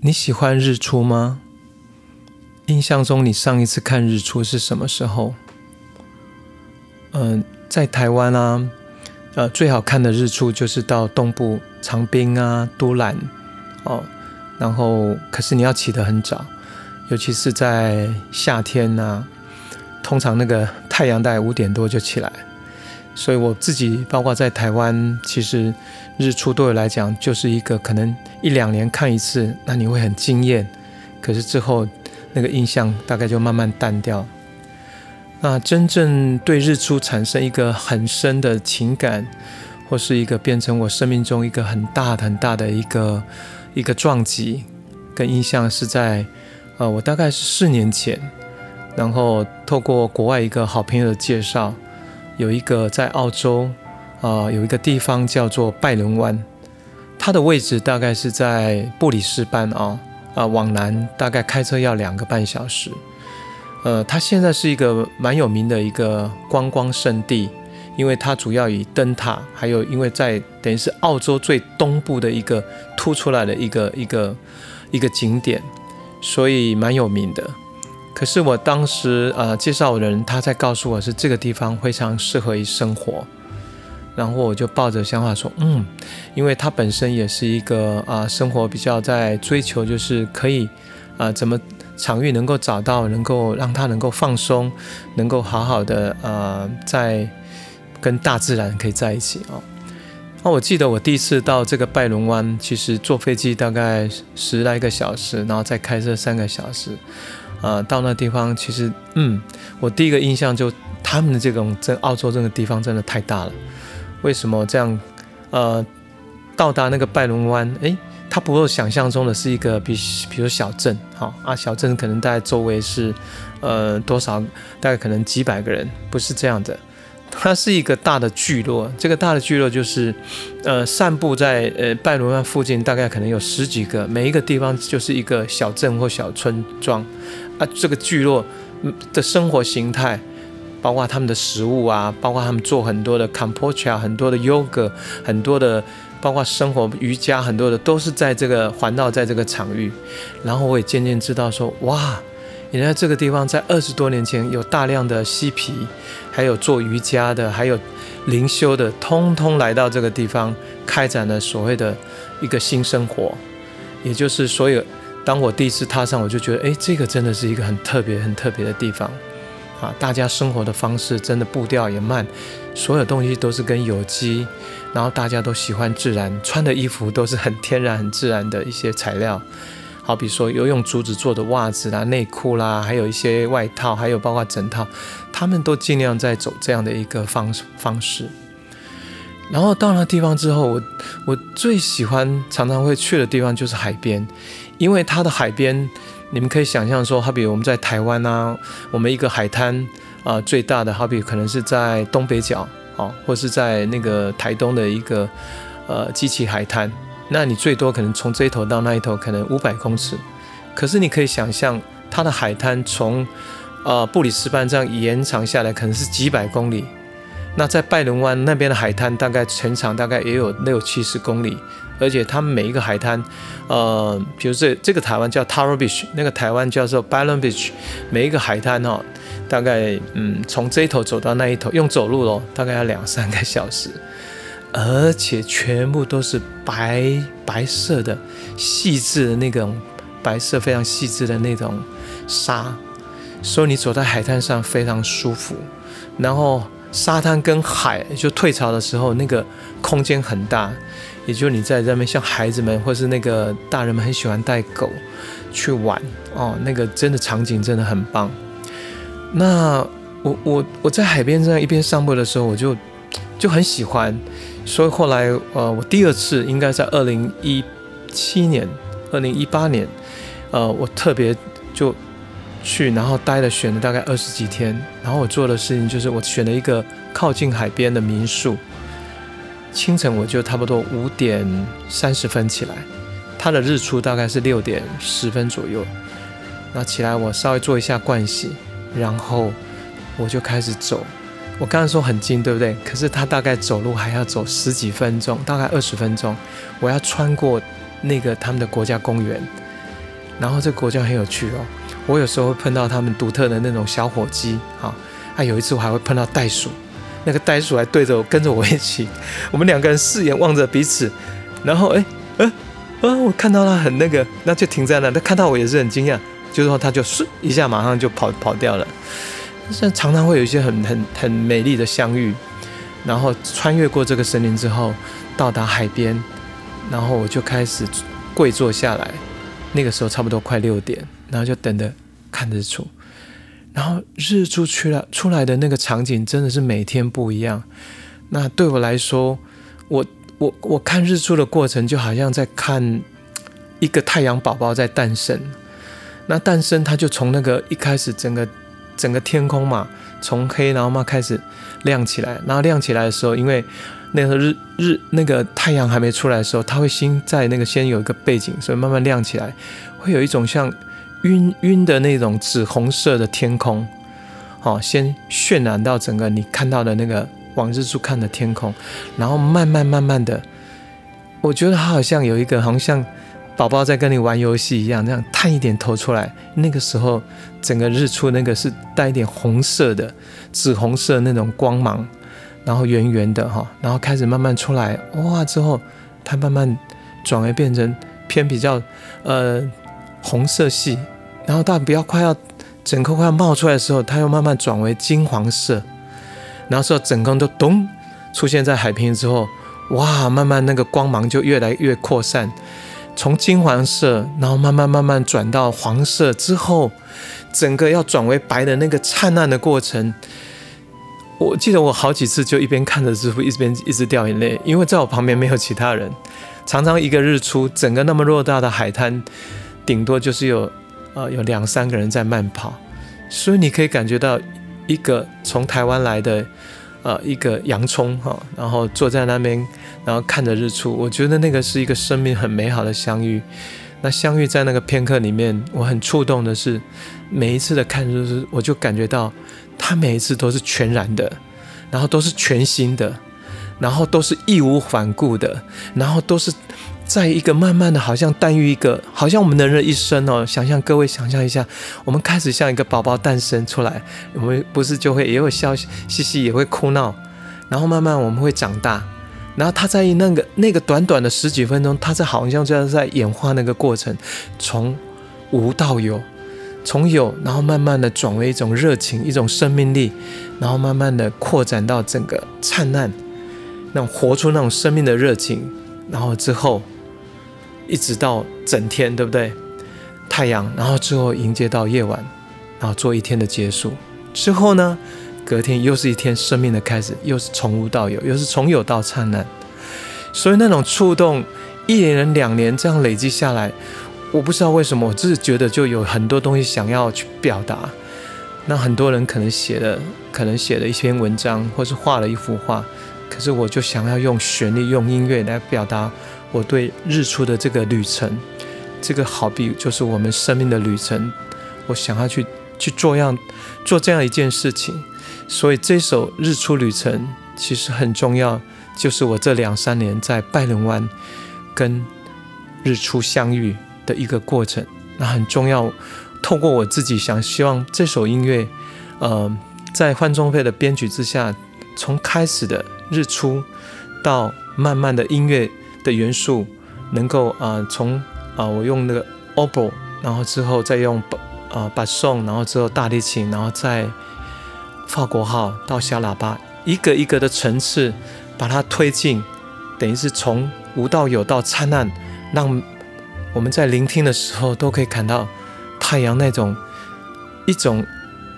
你喜欢日出吗？印象中你上一次看日出是什么时候？嗯，在台湾啊，呃，最好看的日出就是到东部长滨啊、都兰哦，然后可是你要起得很早，尤其是在夏天呐，通常那个太阳大概五点多就起来。所以我自己，包括在台湾，其实日出对我来讲就是一个可能一两年看一次，那你会很惊艳。可是之后那个印象大概就慢慢淡掉。那真正对日出产生一个很深的情感，或是一个变成我生命中一个很大很大的一个一个撞击跟印象，是在呃我大概是四年前，然后透过国外一个好朋友的介绍。有一个在澳洲，啊，有一个地方叫做拜伦湾，它的位置大概是在布里斯班啊，啊，往南大概开车要两个半小时。呃，它现在是一个蛮有名的一个观光胜地，因为它主要以灯塔，还有因为在等于是澳洲最东部的一个凸出来的一个一个一个景点，所以蛮有名的。可是我当时呃介绍人他在告诉我是这个地方非常适合于生活，然后我就抱着想法说嗯，因为他本身也是一个啊生活比较在追求就是可以啊怎么场域能够找到能够让他能够放松，能够好好的呃在跟大自然可以在一起哦。那我记得我第一次到这个拜伦湾，其实坐飞机大概十来个小时，然后再开车三个小时。呃，到那地方其实，嗯，我第一个印象就他们的这种这澳洲这个地方真的太大了。为什么这样？呃，到达那个拜伦湾，诶，它不是想象中的是一个比，比如小镇，好啊，小镇可能大概周围是，呃，多少，大概可能几百个人，不是这样的。它是一个大的聚落，这个大的聚落就是，呃，散布在呃拜伦湾附近，大概可能有十几个，每一个地方就是一个小镇或小村庄。啊，这个聚落的生活形态，包括他们的食物啊，包括他们做很多的 c o m p o c h a 很多的 yoga，很多的，包括生活瑜伽，很多的都是在这个环绕在这个场域。然后我也渐渐知道说，哇，原来这个地方在二十多年前有大量的嬉皮，还有做瑜伽的，还有灵修的，通通来到这个地方，开展了所谓的一个新生活，也就是所有。当我第一次踏上，我就觉得，哎，这个真的是一个很特别、很特别的地方，啊，大家生活的方式真的步调也慢，所有东西都是跟有机，然后大家都喜欢自然，穿的衣服都是很天然、很自然的一些材料，好比说有用竹子做的袜子啦、内裤啦，还有一些外套，还有包括整套，他们都尽量在走这样的一个方方式。然后到那地方之后，我我最喜欢常常会去的地方就是海边。因为它的海边，你们可以想象说，好比我们在台湾啊，我们一个海滩啊，最大的好比可能是在东北角啊，或是在那个台东的一个呃机器海滩，那你最多可能从这一头到那一头可能五百公尺，可是你可以想象它的海滩从呃布里斯班这样延长下来，可能是几百公里。那在拜伦湾那边的海滩，大概全长大概也有六七十公里。而且他们每一个海滩，呃，比如这这个台湾叫 Taro Beach，那个台湾叫做 Ballon Beach，每一个海滩哈，大概嗯从这一头走到那一头用走路咯，大概要两三个小时，而且全部都是白白色的细致的那种白色非常细致的那种沙，所以你走在海滩上非常舒服，然后沙滩跟海就退潮的时候那个空间很大。也就你在那边，像孩子们或是那个大人们很喜欢带狗去玩哦，那个真的场景真的很棒。那我我我在海边这样一边散步的时候，我就就很喜欢，所以后来呃，我第二次应该在二零一七年、二零一八年，呃，我特别就去，然后待了选了大概二十几天，然后我做的事情就是我选了一个靠近海边的民宿。清晨我就差不多五点三十分起来，它的日出大概是六点十分左右。那起来我稍微做一下盥洗，然后我就开始走。我刚刚说很近，对不对？可是他大概走路还要走十几分钟，大概二十分钟。我要穿过那个他们的国家公园，然后这个国家很有趣哦，我有时候会碰到他们独特的那种小火鸡，好，啊有一次我还会碰到袋鼠，那个袋鼠还对着我跟着我一起，我们两个人四眼望着彼此，然后哎，呃，啊我看到它很那个，那就停在那，他看到我也是很惊讶，就是说他就唰一下马上就跑跑掉了，但常常会有一些很很很美丽的相遇，然后穿越过这个森林之后，到达海边，然后我就开始跪坐下来。那个时候差不多快六点，然后就等着看日出，然后日出出来出来的那个场景真的是每天不一样。那对我来说，我我我看日出的过程就好像在看一个太阳宝宝在诞生。那诞生，它就从那个一开始整个整个天空嘛，从黑然后嘛开始亮起来，然后亮起来的时候，因为那个日日那个太阳还没出来的时候，它会先在那个先有一个背景，所以慢慢亮起来，会有一种像晕晕的那种紫红色的天空，好，先渲染到整个你看到的那个往日出看的天空，然后慢慢慢慢的，我觉得它好像有一个，好像宝宝在跟你玩游戏一样，那样探一点头出来，那个时候整个日出那个是带一点红色的紫红色那种光芒。然后圆圆的哈，然后开始慢慢出来，哇！之后它慢慢转为变成偏比较呃红色系，然后到比较快要整颗快要冒出来的时候，它又慢慢转为金黄色，然后说整个都咚出现在海平之后，哇！慢慢那个光芒就越来越扩散，从金黄色，然后慢慢慢慢转到黄色之后，整个要转为白的那个灿烂的过程。我记得我好几次就一边看着日出，一边一直掉眼泪，因为在我旁边没有其他人。常常一个日出，整个那么偌大的海滩，顶多就是有呃有两三个人在慢跑，所以你可以感觉到一个从台湾来的呃一个洋葱哈，然后坐在那边，然后看着日出，我觉得那个是一个生命很美好的相遇。那相遇在那个片刻里面，我很触动的是，每一次的看日出，我就感觉到。它每一次都是全然的，然后都是全新的，然后都是义无反顾的，然后都是在一个慢慢的，好像诞育一个，好像我们的人一生哦，想象各位想象一下，我们开始像一个宝宝诞生出来，我们不是就会也会笑嘻嘻，也会哭闹，然后慢慢我们会长大，然后他在那个那个短短的十几分钟，他在好像就是在演化那个过程，从无到有。从有，然后慢慢的转为一种热情，一种生命力，然后慢慢的扩展到整个灿烂，那种活出那种生命的热情，然后之后一直到整天，对不对？太阳，然后之后迎接到夜晚，然后做一天的结束。之后呢，隔天又是一天生命的开始，又是从无到有，又是从有到灿烂。所以那种触动，一年、两年这样累积下来。我不知道为什么，我只是觉得就有很多东西想要去表达。那很多人可能写了，可能写了一篇文章，或是画了一幅画，可是我就想要用旋律、用音乐来表达我对日出的这个旅程。这个好比就是我们生命的旅程，我想要去去做样做这样一件事情。所以这首《日出旅程》其实很重要，就是我这两三年在拜伦湾跟日出相遇。的一个过程，那很重要。透过我自己想，希望这首音乐，呃，在范仲飞的编曲之下，从开始的日出，到慢慢的音乐的元素，能够啊，从啊，我用那个 oboe，然后之后再用啊把颂，然后之后大提琴，然后再法国号到小喇叭，一个一个的层次，把它推进，等于是从无到有到灿烂，让。我们在聆听的时候，都可以看到太阳那种一种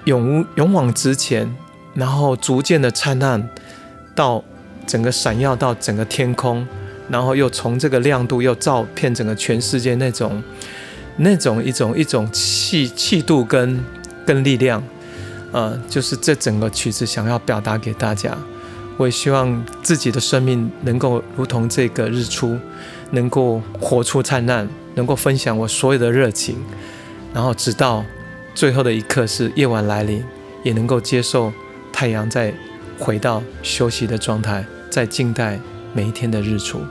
勇勇往直前，然后逐渐的灿烂，到整个闪耀到整个天空，然后又从这个亮度又照遍整个全世界那种那种一种一种气气度跟跟力量，呃，就是这整个曲子想要表达给大家。我也希望自己的生命能够如同这个日出，能够活出灿烂。能够分享我所有的热情，然后直到最后的一刻是夜晚来临，也能够接受太阳在回到休息的状态，在静待每一天的日出。